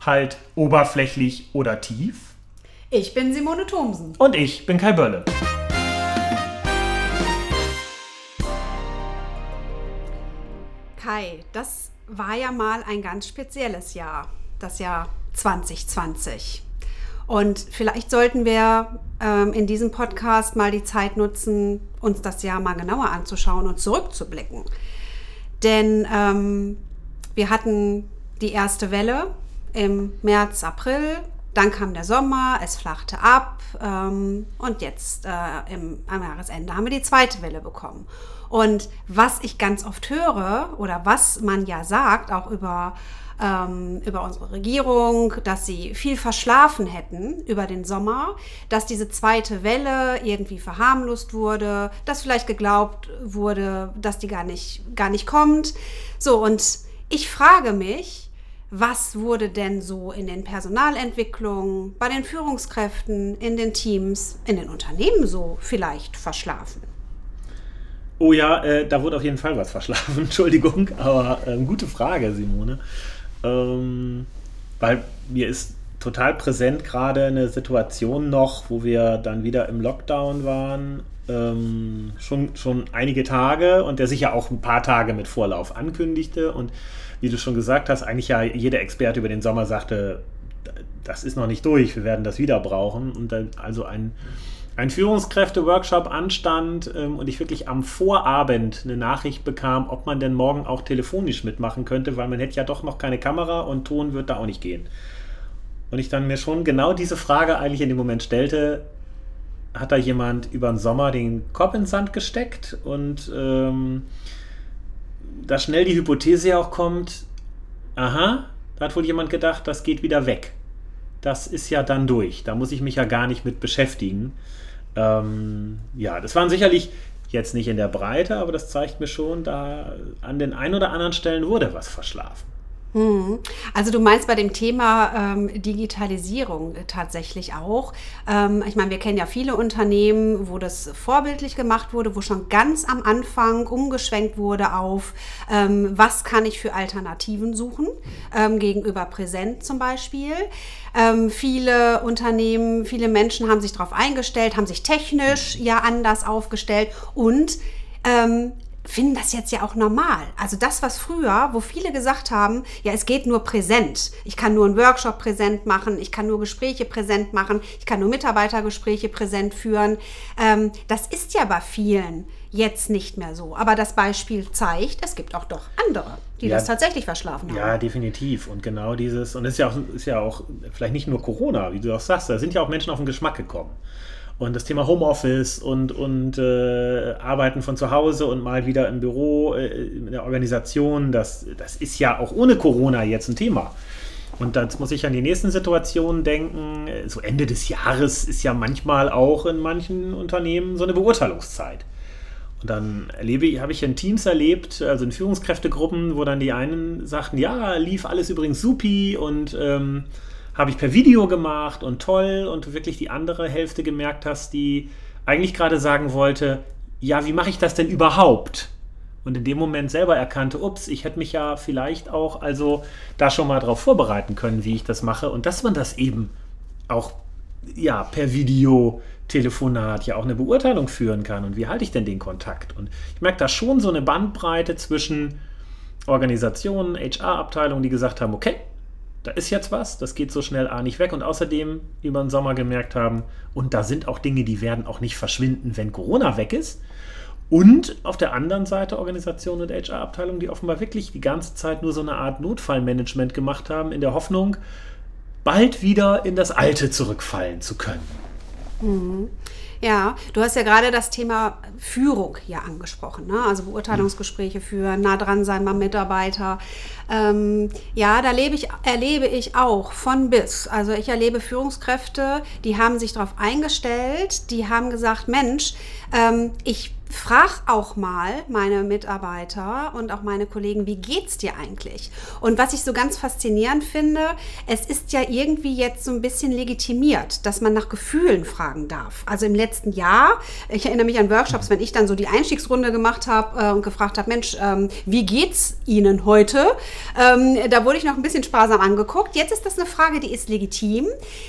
Halt oberflächlich oder tief. Ich bin Simone Thomsen. Und ich bin Kai Bölle. Kai, das war ja mal ein ganz spezielles Jahr, das Jahr 2020. Und vielleicht sollten wir ähm, in diesem Podcast mal die Zeit nutzen, uns das Jahr mal genauer anzuschauen und zurückzublicken. Denn ähm, wir hatten die erste Welle, im März, April. Dann kam der Sommer, es flachte ab ähm, und jetzt äh, im, am Jahresende haben wir die zweite Welle bekommen. Und was ich ganz oft höre oder was man ja sagt, auch über, ähm, über unsere Regierung, dass sie viel verschlafen hätten über den Sommer, dass diese zweite Welle irgendwie verharmlost wurde, dass vielleicht geglaubt wurde, dass die gar nicht, gar nicht kommt. So, und ich frage mich, was wurde denn so in den Personalentwicklungen, bei den Führungskräften, in den Teams, in den Unternehmen so vielleicht verschlafen? Oh ja, äh, da wurde auf jeden Fall was verschlafen, Entschuldigung, aber äh, gute Frage, Simone. Ähm, weil mir ist total präsent gerade eine Situation noch, wo wir dann wieder im Lockdown waren, ähm, schon, schon einige Tage und der sich ja auch ein paar Tage mit Vorlauf ankündigte und wie du schon gesagt hast, eigentlich ja jeder Experte über den Sommer sagte, das ist noch nicht durch, wir werden das wieder brauchen. Und dann also ein, ein Führungskräfte-Workshop anstand ähm, und ich wirklich am Vorabend eine Nachricht bekam, ob man denn morgen auch telefonisch mitmachen könnte, weil man hätte ja doch noch keine Kamera und Ton wird da auch nicht gehen. Und ich dann mir schon genau diese Frage eigentlich in dem Moment stellte, hat da jemand über den Sommer den Kopf ins Sand gesteckt und ähm, da schnell die Hypothese auch kommt, aha, da hat wohl jemand gedacht, das geht wieder weg. Das ist ja dann durch. Da muss ich mich ja gar nicht mit beschäftigen. Ähm, ja, das waren sicherlich jetzt nicht in der Breite, aber das zeigt mir schon, da an den ein oder anderen Stellen wurde was verschlafen. Hm. Also du meinst bei dem Thema ähm, Digitalisierung tatsächlich auch. Ähm, ich meine, wir kennen ja viele Unternehmen, wo das vorbildlich gemacht wurde, wo schon ganz am Anfang umgeschwenkt wurde auf, ähm, was kann ich für Alternativen suchen, ähm, gegenüber Präsent zum Beispiel. Ähm, viele Unternehmen, viele Menschen haben sich darauf eingestellt, haben sich technisch ja anders aufgestellt und ähm, finden das jetzt ja auch normal. Also das, was früher, wo viele gesagt haben, ja, es geht nur präsent. Ich kann nur einen Workshop präsent machen, ich kann nur Gespräche präsent machen, ich kann nur Mitarbeitergespräche präsent führen. Ähm, das ist ja bei vielen jetzt nicht mehr so. Aber das Beispiel zeigt, es gibt auch doch andere, die ja, das tatsächlich verschlafen haben. Ja, definitiv. Und genau dieses, und es ist ja auch, ist ja auch vielleicht nicht nur Corona, wie du auch sagst, da sind ja auch Menschen auf den Geschmack gekommen. Und das Thema Homeoffice und, und äh, Arbeiten von zu Hause und mal wieder im Büro, äh, in der Organisation, das, das ist ja auch ohne Corona jetzt ein Thema. Und dann muss ich an die nächsten Situationen denken. So Ende des Jahres ist ja manchmal auch in manchen Unternehmen so eine Beurteilungszeit. Und dann erlebe, habe ich in Teams erlebt, also in Führungskräftegruppen, wo dann die einen sagten, ja, lief alles übrigens supi und ähm, habe ich per Video gemacht und toll und du wirklich die andere Hälfte gemerkt hast, die eigentlich gerade sagen wollte, ja, wie mache ich das denn überhaupt? Und in dem Moment selber erkannte, ups, ich hätte mich ja vielleicht auch also da schon mal darauf vorbereiten können, wie ich das mache und dass man das eben auch ja per Video Telefonat ja auch eine Beurteilung führen kann und wie halte ich denn den Kontakt? Und ich merke da schon so eine Bandbreite zwischen Organisationen, HR-Abteilungen, die gesagt haben, okay, da ist jetzt was, das geht so schnell A nicht weg und außerdem über den Sommer gemerkt haben, und da sind auch Dinge, die werden auch nicht verschwinden, wenn Corona weg ist. Und auf der anderen Seite Organisationen und HR-Abteilungen, die offenbar wirklich die ganze Zeit nur so eine Art Notfallmanagement gemacht haben, in der Hoffnung, bald wieder in das Alte zurückfallen zu können. Mhm. Ja, du hast ja gerade das Thema Führung hier angesprochen, ne? also Beurteilungsgespräche führen, nah dran sein beim Mitarbeiter. Ähm, ja, da erlebe ich, erlebe ich auch von bis. Also ich erlebe Führungskräfte, die haben sich darauf eingestellt, die haben gesagt, Mensch, ähm, ich frag auch mal meine Mitarbeiter und auch meine Kollegen, wie geht's dir eigentlich? Und was ich so ganz faszinierend finde, es ist ja irgendwie jetzt so ein bisschen legitimiert, dass man nach Gefühlen fragen darf. Also im letzten Jahr, ich erinnere mich an Workshops, wenn ich dann so die Einstiegsrunde gemacht habe äh, und gefragt habe, Mensch, ähm, wie geht's Ihnen heute? Ähm, da wurde ich noch ein bisschen sparsam angeguckt. Jetzt ist das eine Frage, die ist legitim.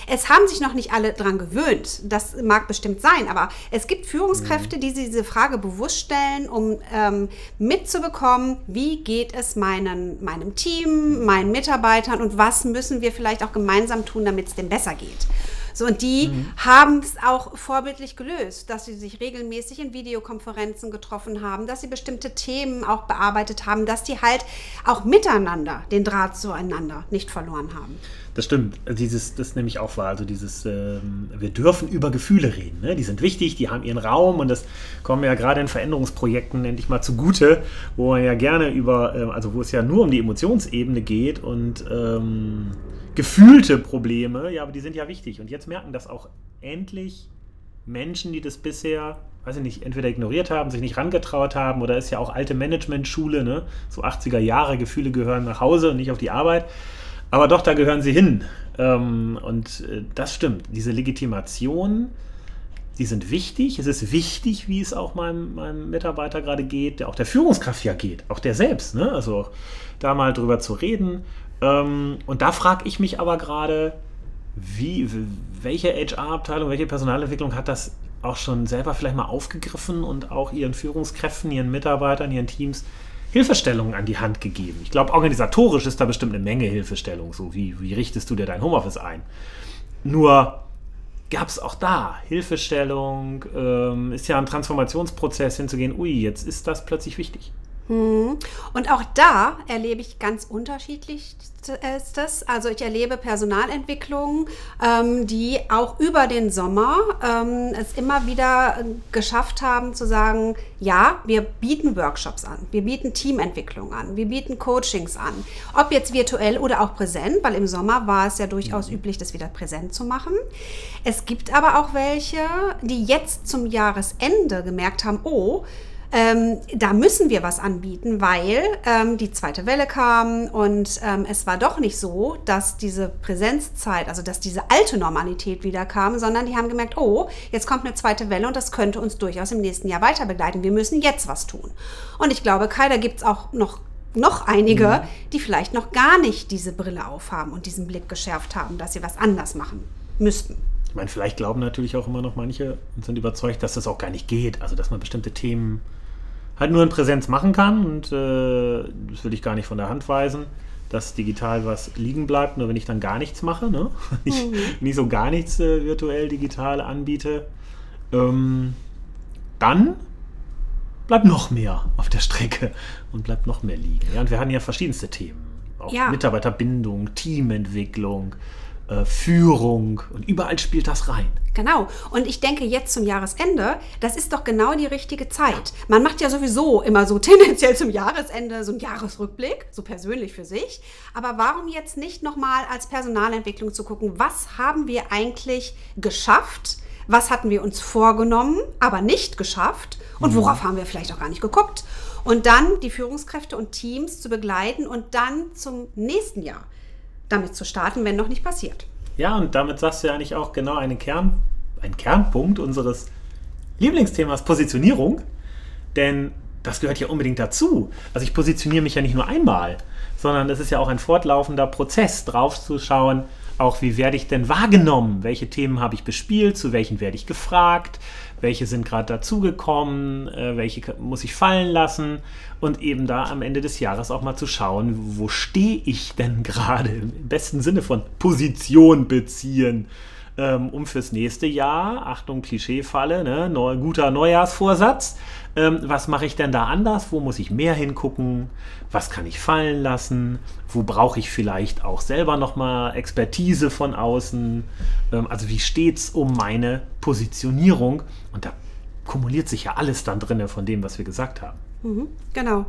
Es haben sich noch nicht alle dran gewöhnt. Das mag bestimmt sein, aber es gibt Führungskräfte, die diese Frage Frage bewusst stellen, um ähm, mitzubekommen, wie geht es meinen, meinem Team, meinen Mitarbeitern und was müssen wir vielleicht auch gemeinsam tun, damit es dem besser geht. So, und die mhm. haben es auch vorbildlich gelöst, dass sie sich regelmäßig in Videokonferenzen getroffen haben, dass sie bestimmte Themen auch bearbeitet haben, dass die halt auch miteinander den Draht zueinander nicht verloren haben. Das stimmt. Dieses, das nehme ich auch wahr. Also dieses, ähm, wir dürfen über Gefühle reden. Ne? Die sind wichtig, die haben ihren Raum und das kommen ja gerade in Veränderungsprojekten endlich mal zugute, wo man ja gerne über, äh, also wo es ja nur um die Emotionsebene geht und ähm, gefühlte Probleme, ja, aber die sind ja wichtig. Und jetzt merken das auch endlich Menschen, die das bisher, weiß ich nicht, entweder ignoriert haben, sich nicht rangetraut haben oder ist ja auch alte Management-Schule, ne? So 80er Jahre, Gefühle gehören nach Hause und nicht auf die Arbeit. Aber doch, da gehören sie hin. Ähm, und äh, das stimmt. Diese Legitimation, die sind wichtig. Es ist wichtig, wie es auch meinem, meinem Mitarbeiter gerade geht, der auch der Führungskraft ja geht, auch der selbst. Ne? Also da mal drüber zu reden. Ähm, und da frage ich mich aber gerade, wie, welche HR-Abteilung, welche Personalentwicklung hat das auch schon selber vielleicht mal aufgegriffen und auch ihren Führungskräften, ihren Mitarbeitern, ihren Teams Hilfestellungen an die Hand gegeben. Ich glaube, organisatorisch ist da bestimmt eine Menge Hilfestellung, so wie, wie richtest du dir dein Homeoffice ein. Nur gab es auch da Hilfestellung, ähm, ist ja ein Transformationsprozess hinzugehen, ui, jetzt ist das plötzlich wichtig. Hm. Und auch da erlebe ich ganz unterschiedlich ist das. Also ich erlebe Personalentwicklungen, ähm, die auch über den Sommer ähm, es immer wieder geschafft haben zu sagen, ja, wir bieten Workshops an, wir bieten Teamentwicklung an, wir bieten Coachings an. Ob jetzt virtuell oder auch präsent, weil im Sommer war es ja durchaus mhm. üblich, das wieder präsent zu machen. Es gibt aber auch welche, die jetzt zum Jahresende gemerkt haben, oh, ähm, da müssen wir was anbieten, weil ähm, die zweite Welle kam und ähm, es war doch nicht so, dass diese Präsenzzeit, also dass diese alte Normalität wieder kam, sondern die haben gemerkt, oh, jetzt kommt eine zweite Welle und das könnte uns durchaus im nächsten Jahr weiter begleiten. Wir müssen jetzt was tun. Und ich glaube, Kai, da gibt es auch noch noch einige, mhm. die vielleicht noch gar nicht diese Brille aufhaben und diesen Blick geschärft haben, dass sie was anders machen müssten. Ich meine, vielleicht glauben natürlich auch immer noch manche und sind überzeugt, dass das auch gar nicht geht. Also, dass man bestimmte Themen halt nur in Präsenz machen kann. Und äh, das will ich gar nicht von der Hand weisen, dass digital was liegen bleibt, nur wenn ich dann gar nichts mache. Ne? Ich mhm. nicht so gar nichts äh, virtuell digital anbiete. Ähm, dann bleibt noch mehr auf der Strecke und bleibt noch mehr liegen. Ja, und wir hatten ja verschiedenste Themen. Auch ja. Mitarbeiterbindung, Teamentwicklung, äh, Führung und überall spielt das rein. Genau. Und ich denke jetzt zum Jahresende, das ist doch genau die richtige Zeit. Man macht ja sowieso immer so tendenziell zum Jahresende so einen Jahresrückblick, so persönlich für sich. Aber warum jetzt nicht nochmal als Personalentwicklung zu gucken, was haben wir eigentlich geschafft? Was hatten wir uns vorgenommen, aber nicht geschafft? Und mhm. worauf haben wir vielleicht auch gar nicht geguckt? Und dann die Führungskräfte und Teams zu begleiten und dann zum nächsten Jahr damit zu starten, wenn noch nicht passiert. Ja, und damit sagst du ja eigentlich auch genau einen, Kern, einen Kernpunkt unseres Lieblingsthemas Positionierung. Denn das gehört ja unbedingt dazu. Also ich positioniere mich ja nicht nur einmal, sondern es ist ja auch ein fortlaufender Prozess, drauf zu schauen, auch wie werde ich denn wahrgenommen, welche Themen habe ich bespielt, zu welchen werde ich gefragt, welche sind gerade dazugekommen, äh, welche muss ich fallen lassen? Und eben da am Ende des Jahres auch mal zu schauen, wo stehe ich denn gerade? Im besten Sinne von Position beziehen. Ähm, um fürs nächste Jahr, Achtung, Klischeefalle, ne, neu, guter Neujahrsvorsatz, ähm, was mache ich denn da anders? Wo muss ich mehr hingucken? Was kann ich fallen lassen? Wo brauche ich vielleicht auch selber nochmal Expertise von außen? Ähm, also wie steht es um meine Positionierung? Und da kumuliert sich ja alles dann drin von dem, was wir gesagt haben. Mhm, genau.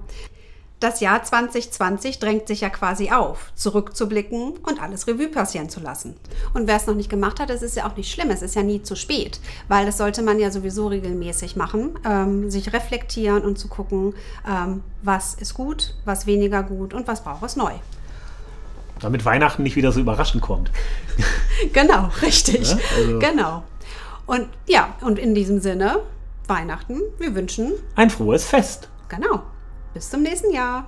Das Jahr 2020 drängt sich ja quasi auf, zurückzublicken und alles Revue passieren zu lassen. Und wer es noch nicht gemacht hat, es ist ja auch nicht schlimm, es ist ja nie zu spät, weil das sollte man ja sowieso regelmäßig machen, ähm, sich reflektieren und zu gucken, ähm, was ist gut, was weniger gut und was braucht es neu. Damit Weihnachten nicht wieder so überraschend kommt. genau, richtig. Ja, also. Genau. Und ja, und in diesem Sinne, Weihnachten, wir wünschen ein frohes Fest. Genau. Bis zum nächsten Jahr.